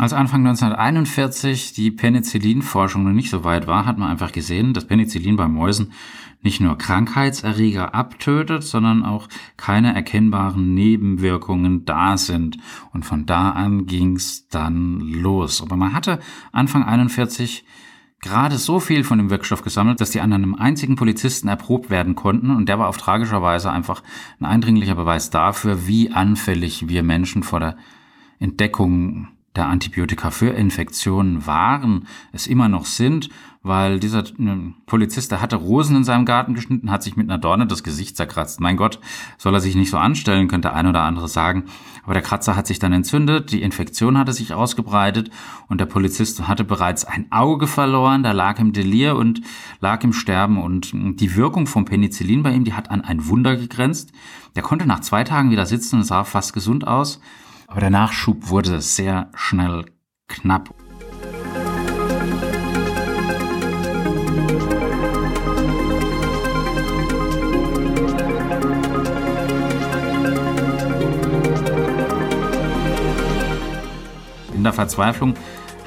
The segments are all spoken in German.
Als Anfang 1941 die Penicillinforschung noch nicht so weit war, hat man einfach gesehen, dass Penicillin bei Mäusen nicht nur Krankheitserreger abtötet, sondern auch keine erkennbaren Nebenwirkungen da sind. Und von da an ging's dann los. Aber man hatte Anfang 41 gerade so viel von dem Wirkstoff gesammelt, dass die an einem einzigen Polizisten erprobt werden konnten. Und der war auf tragischer Weise einfach ein eindringlicher Beweis dafür, wie anfällig wir Menschen vor der Entdeckung der Antibiotika für Infektionen waren, es immer noch sind, weil dieser äh, Polizist, der hatte Rosen in seinem Garten geschnitten, hat sich mit einer Dorne das Gesicht zerkratzt. Mein Gott, soll er sich nicht so anstellen, könnte ein oder andere sagen. Aber der Kratzer hat sich dann entzündet, die Infektion hatte sich ausgebreitet und der Polizist hatte bereits ein Auge verloren, da lag im Delir und lag im Sterben und die Wirkung vom Penicillin bei ihm, die hat an ein Wunder gegrenzt. Der konnte nach zwei Tagen wieder sitzen und sah fast gesund aus. Aber der Nachschub wurde sehr schnell knapp. In der Verzweiflung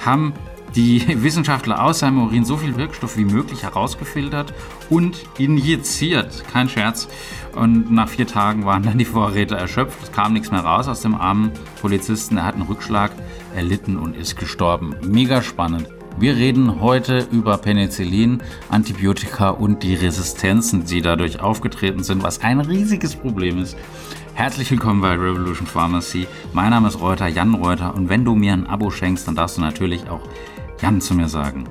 haben die Wissenschaftler aus seinem Urin so viel Wirkstoff wie möglich herausgefiltert und injiziert. Kein Scherz. Und nach vier Tagen waren dann die Vorräte erschöpft. Es kam nichts mehr raus aus dem armen Polizisten. Er hat einen Rückschlag erlitten und ist gestorben. Mega spannend. Wir reden heute über Penicillin, Antibiotika und die Resistenzen, die dadurch aufgetreten sind, was ein riesiges Problem ist. Herzlich willkommen bei Revolution Pharmacy. Mein Name ist Reuter, Jan Reuter. Und wenn du mir ein Abo schenkst, dann darfst du natürlich auch Jan zu mir sagen.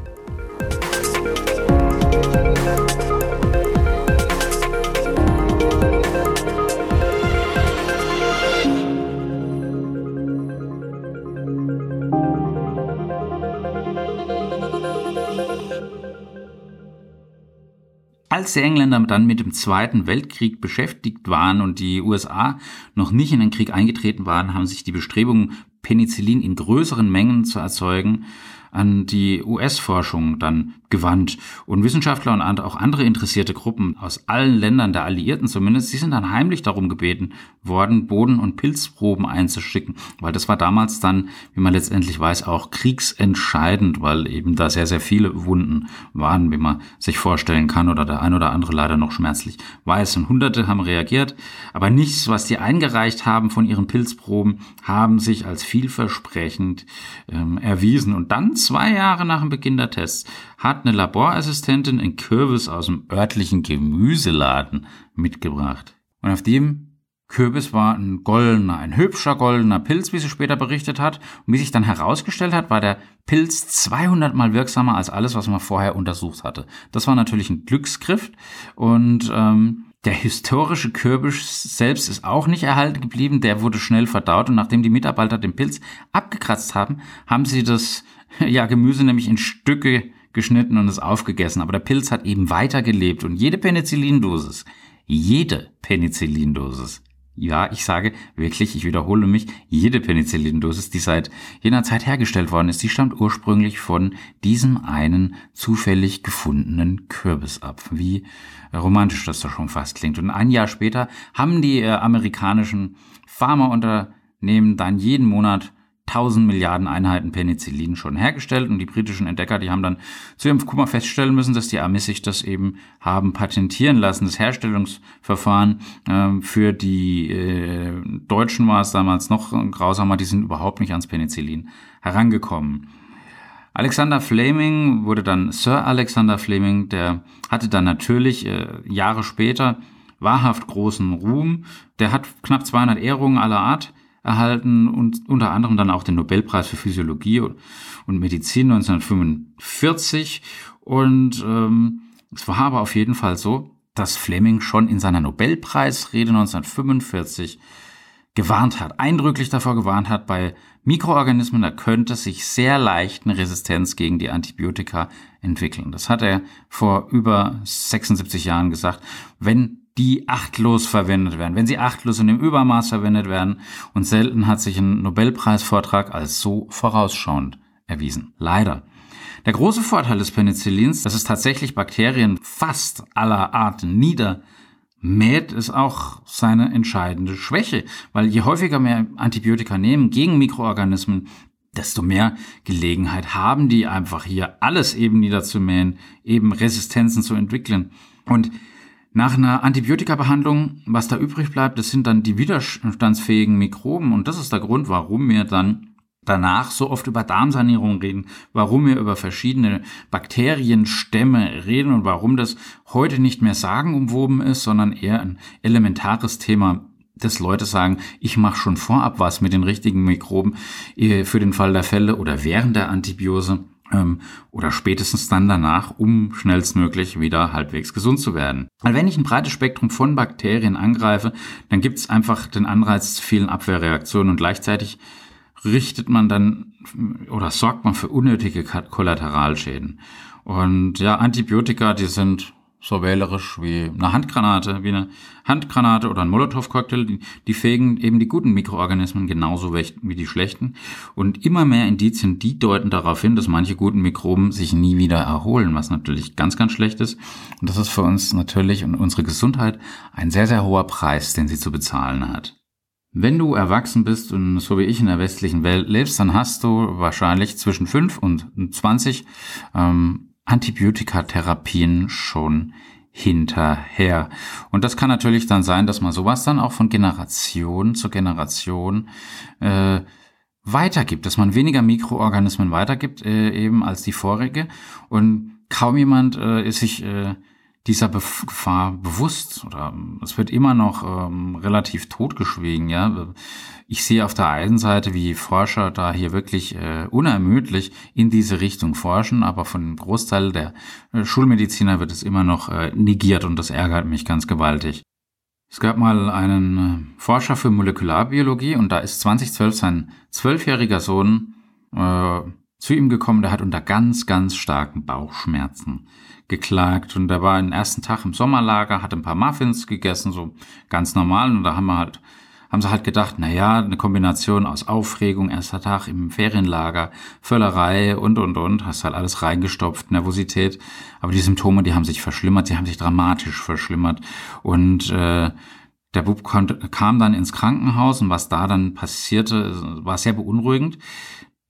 Als die Engländer dann mit dem Zweiten Weltkrieg beschäftigt waren und die USA noch nicht in den Krieg eingetreten waren, haben sich die Bestrebungen, Penicillin in größeren Mengen zu erzeugen, an die US-Forschung dann gewandt. Und Wissenschaftler und auch andere interessierte Gruppen aus allen Ländern der Alliierten zumindest, die sind dann heimlich darum gebeten worden, Boden- und Pilzproben einzuschicken, weil das war damals dann, wie man letztendlich weiß, auch kriegsentscheidend, weil eben da sehr, sehr viele Wunden waren, wie man sich vorstellen kann oder der ein oder andere leider noch schmerzlich weiß. Und Hunderte haben reagiert, aber nichts, was die eingereicht haben von ihren Pilzproben, haben sich als vielversprechend ähm, erwiesen. Und dann zwei Jahre nach dem Beginn der Tests hat eine Laborassistentin einen Kürbis aus dem örtlichen Gemüseladen mitgebracht. Und auf dem Kürbis war ein goldener, ein hübscher goldener Pilz, wie sie später berichtet hat. Und wie sich dann herausgestellt hat, war der Pilz 200 mal wirksamer als alles, was man vorher untersucht hatte. Das war natürlich ein Glücksgriff und ähm, der historische Kürbis selbst ist auch nicht erhalten geblieben. Der wurde schnell verdaut und nachdem die Mitarbeiter den Pilz abgekratzt haben, haben sie das ja, Gemüse nämlich in Stücke geschnitten und es aufgegessen. Aber der Pilz hat eben weitergelebt und jede Penicillindosis, jede Penicillindosis, ja, ich sage wirklich, ich wiederhole mich, jede Penicillindosis, die seit jener Zeit hergestellt worden ist, die stammt ursprünglich von diesem einen zufällig gefundenen Kürbis ab. Wie romantisch das doch schon fast klingt. Und ein Jahr später haben die äh, amerikanischen Pharmaunternehmen dann jeden Monat 1000 Milliarden Einheiten Penicillin schon hergestellt und die britischen Entdecker, die haben dann zu ihrem Kummer feststellen müssen, dass die Amis sich das eben haben patentieren lassen. Das Herstellungsverfahren äh, für die äh, Deutschen war es damals noch grausamer, die sind überhaupt nicht ans Penicillin herangekommen. Alexander Fleming wurde dann Sir Alexander Fleming, der hatte dann natürlich äh, Jahre später wahrhaft großen Ruhm. Der hat knapp 200 Ehrungen aller Art erhalten und unter anderem dann auch den Nobelpreis für Physiologie und Medizin 1945. Und ähm, es war aber auf jeden Fall so, dass Fleming schon in seiner Nobelpreisrede 1945 gewarnt hat, eindrücklich davor gewarnt hat, bei Mikroorganismen, da könnte sich sehr leicht eine Resistenz gegen die Antibiotika entwickeln. Das hat er vor über 76 Jahren gesagt. Wenn die achtlos verwendet werden, wenn sie achtlos in dem Übermaß verwendet werden. Und selten hat sich ein Nobelpreisvortrag als so vorausschauend erwiesen. Leider. Der große Vorteil des Penicillins, dass es tatsächlich Bakterien fast aller Arten niedermäht, ist auch seine entscheidende Schwäche. Weil je häufiger wir Antibiotika nehmen gegen Mikroorganismen, desto mehr Gelegenheit haben die einfach hier alles eben niederzumähen, eben Resistenzen zu entwickeln. Und nach einer Antibiotikabehandlung, was da übrig bleibt, das sind dann die widerstandsfähigen Mikroben. Und das ist der Grund, warum wir dann danach so oft über Darmsanierung reden, warum wir über verschiedene Bakterienstämme reden und warum das heute nicht mehr sagenumwoben ist, sondern eher ein elementares Thema dass Leute sagen, ich mache schon vorab was mit den richtigen Mikroben äh, für den Fall der Fälle oder während der Antibiose oder spätestens dann danach, um schnellstmöglich wieder halbwegs gesund zu werden. Weil wenn ich ein breites Spektrum von Bakterien angreife, dann gibt es einfach den Anreiz zu vielen Abwehrreaktionen und gleichzeitig richtet man dann oder sorgt man für unnötige Kollateralschäden. Und ja, Antibiotika, die sind so wählerisch wie eine Handgranate, wie eine Handgranate oder ein Molotow-Cocktail, die, die fegen eben die guten Mikroorganismen genauso wie die schlechten. Und immer mehr Indizien, die deuten darauf hin, dass manche guten Mikroben sich nie wieder erholen, was natürlich ganz, ganz schlecht ist. Und das ist für uns natürlich und unsere Gesundheit ein sehr, sehr hoher Preis, den sie zu bezahlen hat. Wenn du erwachsen bist und so wie ich in der westlichen Welt lebst, dann hast du wahrscheinlich zwischen 5 und 20 ähm, Antibiotikatherapien schon hinterher. Und das kann natürlich dann sein, dass man sowas dann auch von Generation zu Generation äh, weitergibt, dass man weniger Mikroorganismen weitergibt äh, eben als die vorige und kaum jemand äh, ist sich äh, dieser Gefahr bewusst oder ähm, es wird immer noch ähm, relativ totgeschwiegen, ja. Ich sehe auf der einen Seite, wie Forscher da hier wirklich äh, unermüdlich in diese Richtung forschen, aber von dem Großteil der äh, Schulmediziner wird es immer noch äh, negiert und das ärgert mich ganz gewaltig. Es gab mal einen äh, Forscher für Molekularbiologie und da ist 2012 sein zwölfjähriger Sohn äh, zu ihm gekommen, der hat unter ganz, ganz starken Bauchschmerzen geklagt. Und er war den ersten Tag im Sommerlager, hat ein paar Muffins gegessen, so ganz normal. Und da haben wir halt, haben sie halt gedacht, na ja, eine Kombination aus Aufregung, erster Tag im Ferienlager, Völlerei und, und, und, hast halt alles reingestopft, Nervosität. Aber die Symptome, die haben sich verschlimmert, sie haben sich dramatisch verschlimmert. Und, äh, der Bub kam dann ins Krankenhaus und was da dann passierte, war sehr beunruhigend.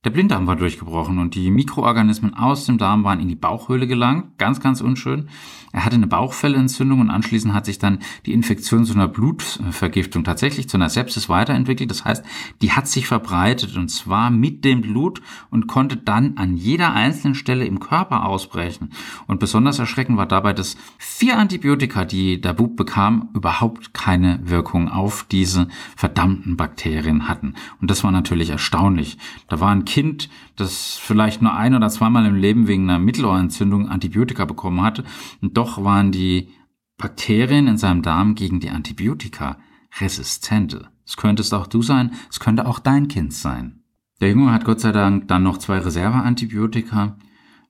Der Blinddarm war durchgebrochen und die Mikroorganismen aus dem Darm waren in die Bauchhöhle gelangt. Ganz, ganz unschön. Er hatte eine Bauchfellentzündung und anschließend hat sich dann die Infektion zu einer Blutvergiftung tatsächlich zu einer Sepsis weiterentwickelt. Das heißt, die hat sich verbreitet und zwar mit dem Blut und konnte dann an jeder einzelnen Stelle im Körper ausbrechen. Und besonders erschreckend war dabei, dass vier Antibiotika, die der Bub bekam, überhaupt keine Wirkung auf diese verdammten Bakterien hatten. Und das war natürlich erstaunlich. Da war ein Kind, das vielleicht nur ein oder zweimal im Leben wegen einer Mittelohrentzündung Antibiotika bekommen hatte und doch waren die Bakterien in seinem Darm gegen die Antibiotika resistente. Es könntest auch du sein, es könnte auch dein Kind sein. Der Junge hat Gott sei Dank dann noch zwei Reserveantibiotika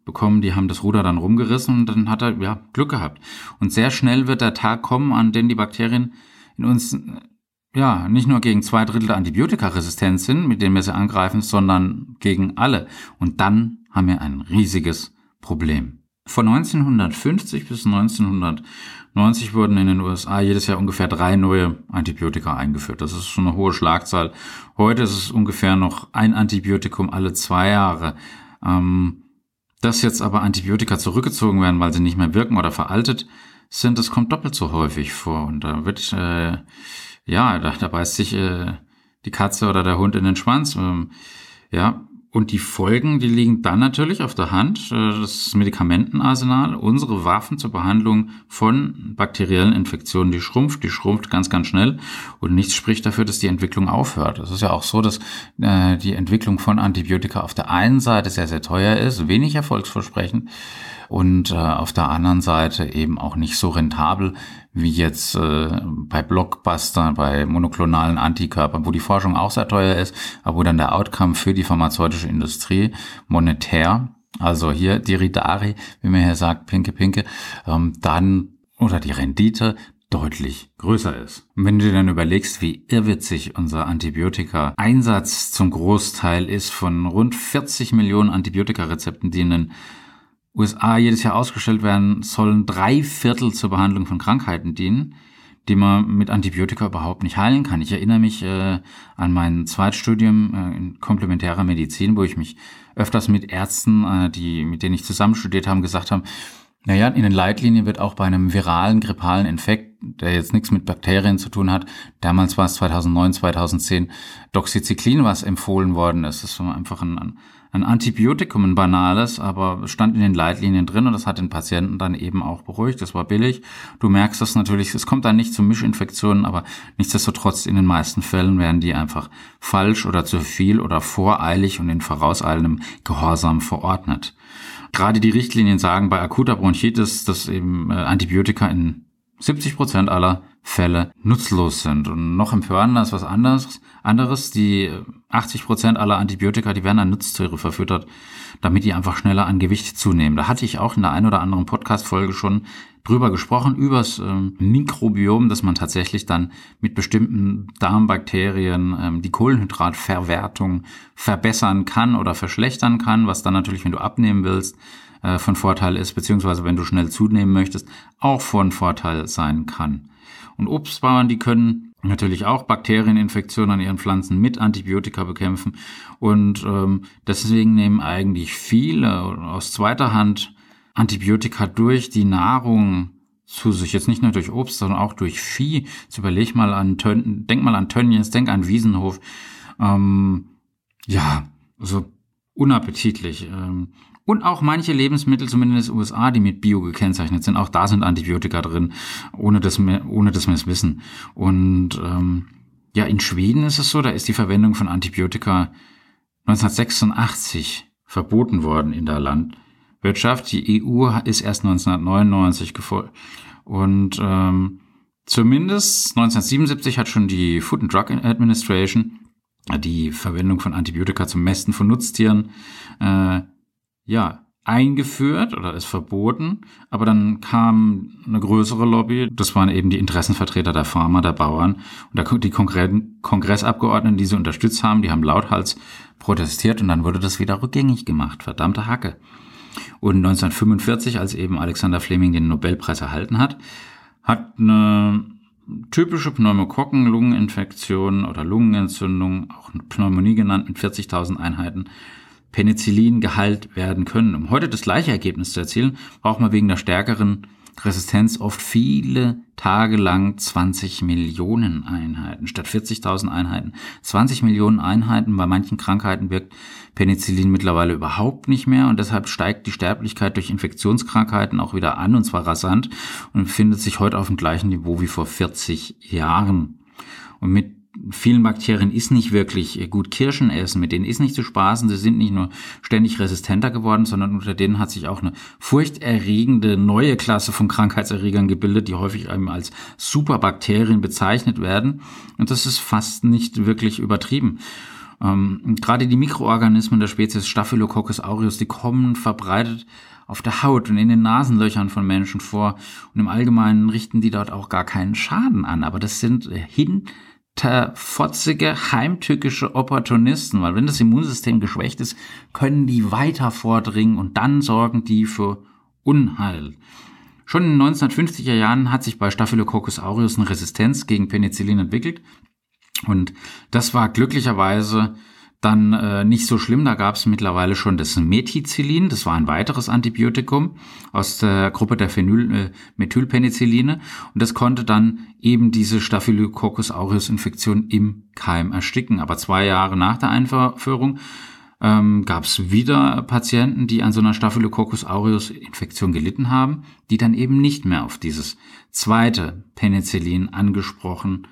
bekommen, die haben das Ruder dann rumgerissen und dann hat er ja Glück gehabt. Und sehr schnell wird der Tag kommen, an dem die Bakterien in uns ja nicht nur gegen zwei Drittel Antibiotika resistent sind, mit denen wir sie angreifen, sondern gegen alle. Und dann haben wir ein riesiges Problem. Von 1950 bis 1990 wurden in den USA jedes Jahr ungefähr drei neue Antibiotika eingeführt. Das ist schon eine hohe Schlagzahl. Heute ist es ungefähr noch ein Antibiotikum alle zwei Jahre. Ähm, dass jetzt aber Antibiotika zurückgezogen werden, weil sie nicht mehr wirken oder veraltet sind, das kommt doppelt so häufig vor. Und da wird, äh, ja, da, da beißt sich äh, die Katze oder der Hund in den Schwanz. Ähm, ja, und die Folgen, die liegen dann natürlich auf der Hand. Äh, das Medikamentenarsenal, unsere Waffen zur Behandlung von bakteriellen Infektionen, die schrumpft, die schrumpft ganz, ganz schnell. Und nichts spricht dafür, dass die Entwicklung aufhört. Es ist ja auch so, dass äh, die Entwicklung von Antibiotika auf der einen Seite sehr, sehr teuer ist, wenig erfolgsversprechend und äh, auf der anderen Seite eben auch nicht so rentabel wie jetzt äh, bei Blockbuster, bei monoklonalen Antikörpern, wo die Forschung auch sehr teuer ist, aber wo dann der Outcome für die pharmazeutische Industrie monetär, also hier die Ridari, wie man hier sagt, pinke, pinke, ähm, dann oder die Rendite deutlich größer ist. Und wenn du dir dann überlegst, wie irrwitzig unser Antibiotika-Einsatz zum Großteil ist von rund 40 Millionen Antibiotika-Rezepten, die in den USA jedes Jahr ausgestellt werden, sollen drei Viertel zur Behandlung von Krankheiten dienen. die man mit Antibiotika überhaupt nicht heilen kann. Ich erinnere mich äh, an mein Zweitstudium äh, in komplementärer Medizin, wo ich mich öfters mit Ärzten, äh, die, mit denen ich zusammen studiert habe, gesagt haben, naja, in den Leitlinien wird auch bei einem viralen, grippalen Infekt, der jetzt nichts mit Bakterien zu tun hat, damals war es 2009, 2010, Doxycyclin, was empfohlen worden ist. Das war einfach ein, ein Antibiotikum, ein banales, aber stand in den Leitlinien drin und das hat den Patienten dann eben auch beruhigt. Das war billig. Du merkst das natürlich, es kommt dann nicht zu Mischinfektionen, aber nichtsdestotrotz in den meisten Fällen werden die einfach falsch oder zu viel oder voreilig und in vorauseilendem Gehorsam verordnet. Gerade die Richtlinien sagen bei akuter Bronchitis, dass eben äh, Antibiotika in 70 Prozent aller Fälle nutzlos sind. Und noch empörender ist was anderes. Anderes, die 80 Prozent aller Antibiotika, die werden an Nutztiere verfüttert, damit die einfach schneller an Gewicht zunehmen. Da hatte ich auch in der einen oder anderen Podcast-Folge schon drüber gesprochen, übers ähm, Mikrobiom, dass man tatsächlich dann mit bestimmten Darmbakterien ähm, die Kohlenhydratverwertung verbessern kann oder verschlechtern kann, was dann natürlich, wenn du abnehmen willst, äh, von Vorteil ist, beziehungsweise wenn du schnell zunehmen möchtest, auch von Vorteil sein kann. Und Obstbauern, die können natürlich auch Bakterieninfektionen an ihren Pflanzen mit Antibiotika bekämpfen. Und ähm, deswegen nehmen eigentlich viele aus zweiter Hand Antibiotika durch die Nahrung zu sich. Jetzt nicht nur durch Obst, sondern auch durch Vieh. Jetzt überleg mal an Tön denk mal an Tönnies, denk an Wiesenhof. Ähm, ja, so unappetitlich. Ähm, und auch manche Lebensmittel, zumindest in den USA, die mit Bio gekennzeichnet sind, auch da sind Antibiotika drin, ohne dass wir, ohne dass wir es wissen. Und ähm, ja, in Schweden ist es so, da ist die Verwendung von Antibiotika 1986 verboten worden in der Landwirtschaft. Die EU ist erst 1999 gefolgt. Und ähm, zumindest 1977 hat schon die Food and Drug Administration die Verwendung von Antibiotika zum Mästen von Nutztieren äh, ja, eingeführt oder ist verboten, aber dann kam eine größere Lobby, das waren eben die Interessenvertreter der Farmer, der Bauern und die Kongressabgeordneten, die sie unterstützt haben, die haben lauthals protestiert und dann wurde das wieder rückgängig gemacht, verdammte Hacke. Und 1945, als eben Alexander Fleming den Nobelpreis erhalten hat, hat eine typische Pneumokokken-Lungeninfektion oder Lungenentzündung, auch Pneumonie genannt, mit 40.000 Einheiten, Penicillin geheilt werden können. Um heute das gleiche Ergebnis zu erzielen, braucht man wegen der stärkeren Resistenz oft viele Tage lang 20 Millionen Einheiten statt 40.000 Einheiten. 20 Millionen Einheiten bei manchen Krankheiten wirkt Penicillin mittlerweile überhaupt nicht mehr und deshalb steigt die Sterblichkeit durch Infektionskrankheiten auch wieder an und zwar rasant und befindet sich heute auf dem gleichen Niveau wie vor 40 Jahren. Und mit vielen Bakterien ist nicht wirklich gut Kirschen essen, mit denen ist nicht zu spaßen, sie sind nicht nur ständig resistenter geworden, sondern unter denen hat sich auch eine furchterregende neue Klasse von Krankheitserregern gebildet, die häufig eben als Superbakterien bezeichnet werden. Und das ist fast nicht wirklich übertrieben. Ähm, gerade die Mikroorganismen der Spezies Staphylococcus aureus, die kommen verbreitet auf der Haut und in den Nasenlöchern von Menschen vor. Und im Allgemeinen richten die dort auch gar keinen Schaden an. Aber das sind hin fotzige, heimtückische Opportunisten, weil wenn das Immunsystem geschwächt ist, können die weiter vordringen und dann sorgen die für Unheil. Schon in den 1950er Jahren hat sich bei Staphylococcus aureus eine Resistenz gegen Penicillin entwickelt und das war glücklicherweise dann äh, nicht so schlimm. Da gab es mittlerweile schon das Methicillin, das war ein weiteres Antibiotikum aus der Gruppe der Phenylmethylpenicilline. Und das konnte dann eben diese Staphylococcus aureus Infektion im Keim ersticken. Aber zwei Jahre nach der Einführung ähm, gab es wieder Patienten, die an so einer Staphylococcus aureus Infektion gelitten haben, die dann eben nicht mehr auf dieses zweite Penicillin angesprochen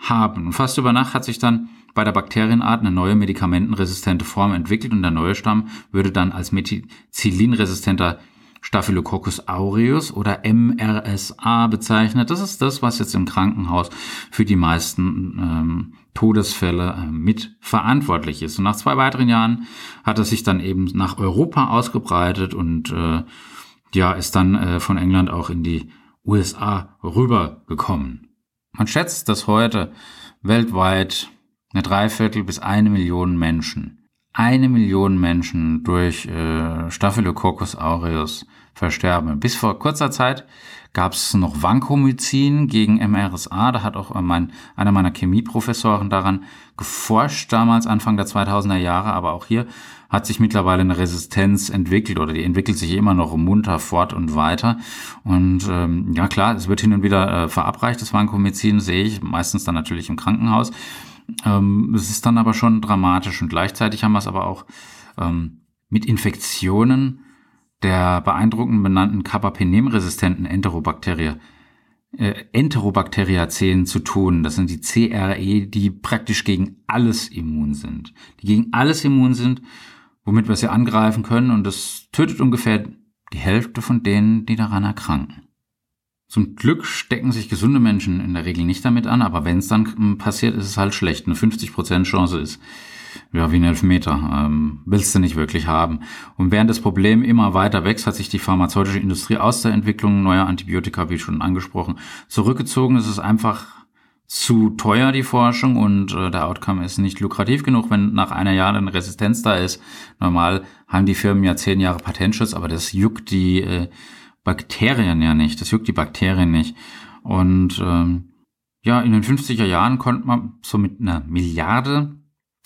haben. Und fast über Nacht hat sich dann bei der Bakterienart eine neue medikamentenresistente Form entwickelt und der neue Stamm würde dann als methicillinresistenter Staphylococcus aureus oder MRSA bezeichnet. Das ist das, was jetzt im Krankenhaus für die meisten ähm, Todesfälle äh, mit verantwortlich ist. Und nach zwei weiteren Jahren hat es sich dann eben nach Europa ausgebreitet und äh, ja, ist dann äh, von England auch in die USA rübergekommen. Man schätzt, dass heute weltweit eine Dreiviertel bis eine Million Menschen eine Million Menschen durch äh, Staphylococcus aureus versterben. Bis vor kurzer Zeit gab es noch Vancomycin gegen MRSA. Da hat auch mein, einer meiner Chemieprofessoren daran geforscht, damals Anfang der 2000er Jahre. Aber auch hier hat sich mittlerweile eine Resistenz entwickelt oder die entwickelt sich immer noch munter fort und weiter. Und ähm, ja klar, es wird hin und wieder äh, verabreicht, das Vancomycin sehe ich, meistens dann natürlich im Krankenhaus. Ähm, es ist dann aber schon dramatisch und gleichzeitig haben wir es aber auch ähm, mit Infektionen der beeindruckend benannten Carbapenem-resistenten Enterobakterie, äh, Enterobacteriaceen zu tun. Das sind die CRE, die praktisch gegen alles immun sind. Die gegen alles immun sind, womit wir sie angreifen können und das tötet ungefähr die Hälfte von denen, die daran erkranken. Zum Glück stecken sich gesunde Menschen in der Regel nicht damit an, aber wenn es dann hm, passiert, ist es halt schlecht. Eine 50% Chance ist ja wie ein Elfmeter. Ähm, willst du nicht wirklich haben. Und während das Problem immer weiter wächst, hat sich die pharmazeutische Industrie aus der Entwicklung neuer Antibiotika, wie schon angesprochen, zurückgezogen. Es ist einfach zu teuer, die Forschung, und äh, der Outcome ist nicht lukrativ genug, wenn nach einer Jahr eine Resistenz da ist. Normal haben die Firmen ja zehn Jahre Patentschutz, aber das juckt die äh, Bakterien ja nicht. Das juckt die Bakterien nicht. Und ähm, ja, in den 50er Jahren konnte man so mit einer Milliarde,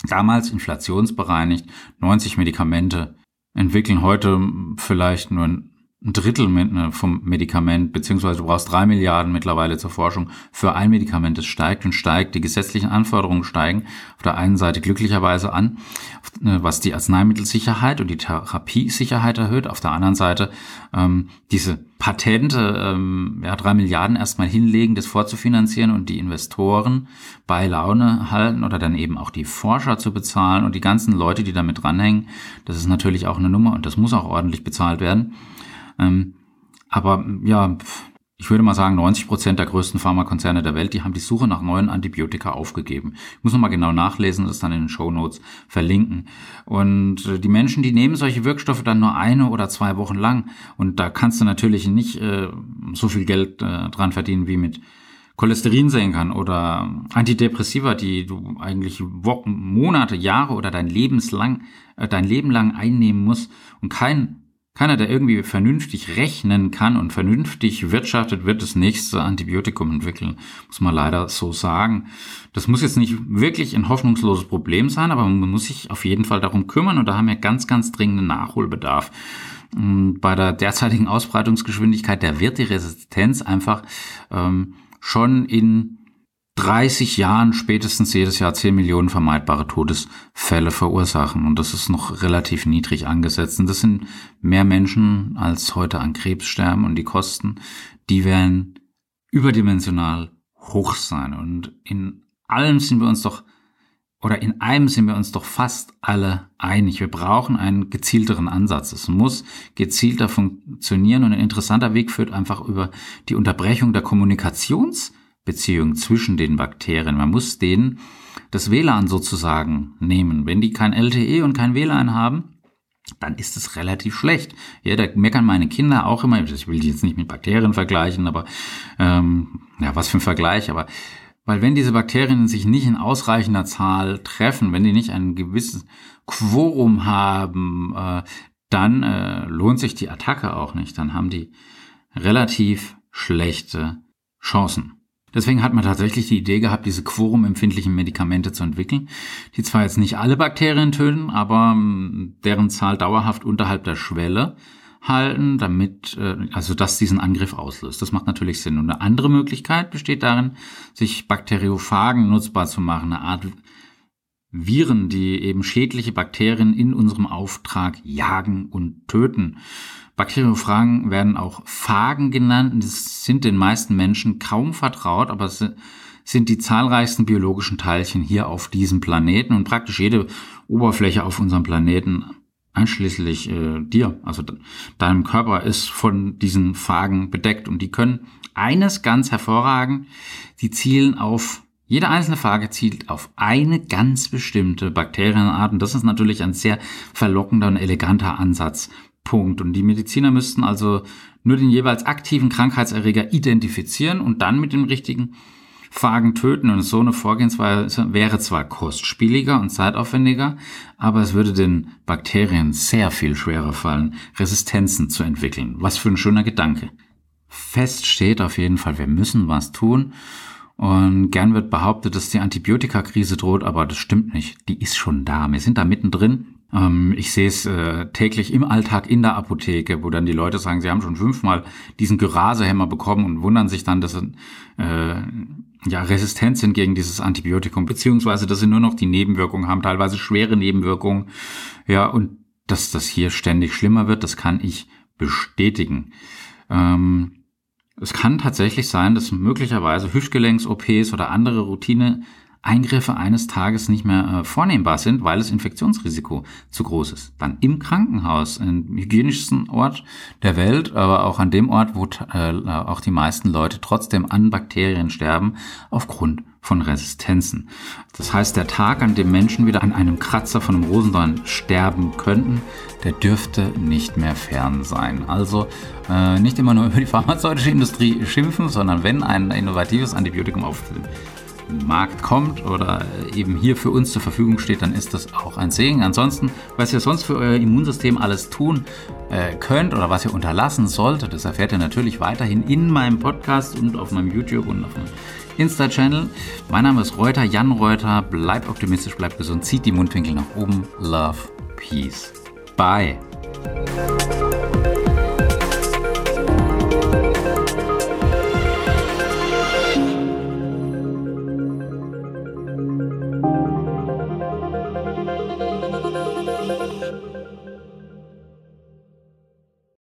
damals inflationsbereinigt, 90 Medikamente entwickeln. Heute vielleicht nur ein Drittel ne, vom Medikament, beziehungsweise du brauchst drei Milliarden mittlerweile zur Forschung für ein Medikament. Es steigt und steigt, die gesetzlichen Anforderungen steigen auf der einen Seite glücklicherweise an, ne, was die Arzneimittelsicherheit und die Therapiesicherheit erhöht, auf der anderen Seite ähm, diese Patente, ähm, ja, drei Milliarden erstmal hinlegen, das vorzufinanzieren und die Investoren bei Laune halten oder dann eben auch die Forscher zu bezahlen und die ganzen Leute, die damit dranhängen. Das ist natürlich auch eine Nummer und das muss auch ordentlich bezahlt werden. Ähm, aber ja, ich würde mal sagen, 90 Prozent der größten Pharmakonzerne der Welt, die haben die Suche nach neuen Antibiotika aufgegeben. Ich muss nochmal genau nachlesen, das dann in den Show Notes verlinken. Und äh, die Menschen, die nehmen solche Wirkstoffe dann nur eine oder zwei Wochen lang. Und da kannst du natürlich nicht äh, so viel Geld äh, dran verdienen wie mit Cholesterin Cholesterinsenkern oder Antidepressiva, die du eigentlich Wochen, Monate, Jahre oder dein Lebenslang, äh, dein Leben lang einnehmen musst und kein keiner, der irgendwie vernünftig rechnen kann und vernünftig wirtschaftet, wird das nächste Antibiotikum entwickeln. Muss man leider so sagen. Das muss jetzt nicht wirklich ein hoffnungsloses Problem sein, aber man muss sich auf jeden Fall darum kümmern und da haben wir ganz, ganz dringenden Nachholbedarf. Bei der derzeitigen Ausbreitungsgeschwindigkeit, der wird die Resistenz einfach ähm, schon in 30 Jahren spätestens jedes Jahr 10 Millionen vermeidbare Todesfälle verursachen. Und das ist noch relativ niedrig angesetzt. Und das sind mehr Menschen, als heute an Krebs sterben. Und die Kosten, die werden überdimensional hoch sein. Und in allem sind wir uns doch, oder in einem sind wir uns doch fast alle einig. Wir brauchen einen gezielteren Ansatz. Es muss gezielter funktionieren. Und ein interessanter Weg führt einfach über die Unterbrechung der Kommunikations- Beziehung zwischen den Bakterien. Man muss denen das WLAN sozusagen nehmen. Wenn die kein LTE und kein WLAN haben, dann ist es relativ schlecht. Ja, da meckern meine Kinder auch immer, ich will die jetzt nicht mit Bakterien vergleichen, aber ähm, ja, was für ein Vergleich, aber weil wenn diese Bakterien sich nicht in ausreichender Zahl treffen, wenn die nicht ein gewisses Quorum haben, äh, dann äh, lohnt sich die Attacke auch nicht. Dann haben die relativ schlechte Chancen. Deswegen hat man tatsächlich die Idee gehabt, diese quorumempfindlichen Medikamente zu entwickeln, die zwar jetzt nicht alle Bakterien töten, aber ähm, deren Zahl dauerhaft unterhalb der Schwelle halten, damit, äh, also dass diesen Angriff auslöst. Das macht natürlich Sinn. Und eine andere Möglichkeit besteht darin, sich Bakteriophagen nutzbar zu machen, eine Art Viren, die eben schädliche Bakterien in unserem Auftrag jagen und töten. Bakteriophagen werden auch Phagen genannt. Das sind den meisten Menschen kaum vertraut, aber es sind die zahlreichsten biologischen Teilchen hier auf diesem Planeten und praktisch jede Oberfläche auf unserem Planeten, einschließlich äh, dir, also deinem Körper, ist von diesen Phagen bedeckt und die können eines ganz hervorragend, die zielen auf jede einzelne Phage zielt auf eine ganz bestimmte Bakterienart und das ist natürlich ein sehr verlockender und eleganter Ansatz, Punkt. Und die Mediziner müssten also nur den jeweils aktiven Krankheitserreger identifizieren und dann mit dem richtigen Phagen töten und so eine Vorgehensweise wäre zwar kostspieliger und zeitaufwendiger, aber es würde den Bakterien sehr viel schwerer fallen, Resistenzen zu entwickeln. Was für ein schöner Gedanke. Fest steht auf jeden Fall, wir müssen was tun. Und gern wird behauptet, dass die Antibiotikakrise droht, aber das stimmt nicht. Die ist schon da. Wir sind da mittendrin. Ähm, ich sehe es äh, täglich im Alltag in der Apotheke, wo dann die Leute sagen, sie haben schon fünfmal diesen Gerasehämmer bekommen und wundern sich dann, dass sie äh, ja, resistent sind gegen dieses Antibiotikum, beziehungsweise dass sie nur noch die Nebenwirkungen haben, teilweise schwere Nebenwirkungen. Ja, und dass das hier ständig schlimmer wird, das kann ich bestätigen. Ähm, es kann tatsächlich sein, dass möglicherweise Hüftgelenks-OPs oder andere Routine Eingriffe eines Tages nicht mehr äh, vornehmbar sind, weil das Infektionsrisiko zu groß ist. Dann im Krankenhaus, im hygienischsten Ort der Welt, aber auch an dem Ort, wo äh, auch die meisten Leute trotzdem an Bakterien sterben, aufgrund von Resistenzen. Das heißt, der Tag, an dem Menschen wieder an einem Kratzer von einem Rosendorn sterben könnten, der dürfte nicht mehr fern sein. Also äh, nicht immer nur über die pharmazeutische Industrie schimpfen, sondern wenn ein innovatives Antibiotikum auf Markt kommt oder eben hier für uns zur Verfügung steht, dann ist das auch ein Segen. Ansonsten, was ihr sonst für euer Immunsystem alles tun äh, könnt oder was ihr unterlassen solltet, das erfährt ihr natürlich weiterhin in meinem Podcast und auf meinem YouTube und auf meinem Insta-Channel. Mein Name ist Reuter, Jan Reuter. Bleibt optimistisch, bleibt gesund, zieht die Mundwinkel nach oben. Love, Peace. Bye.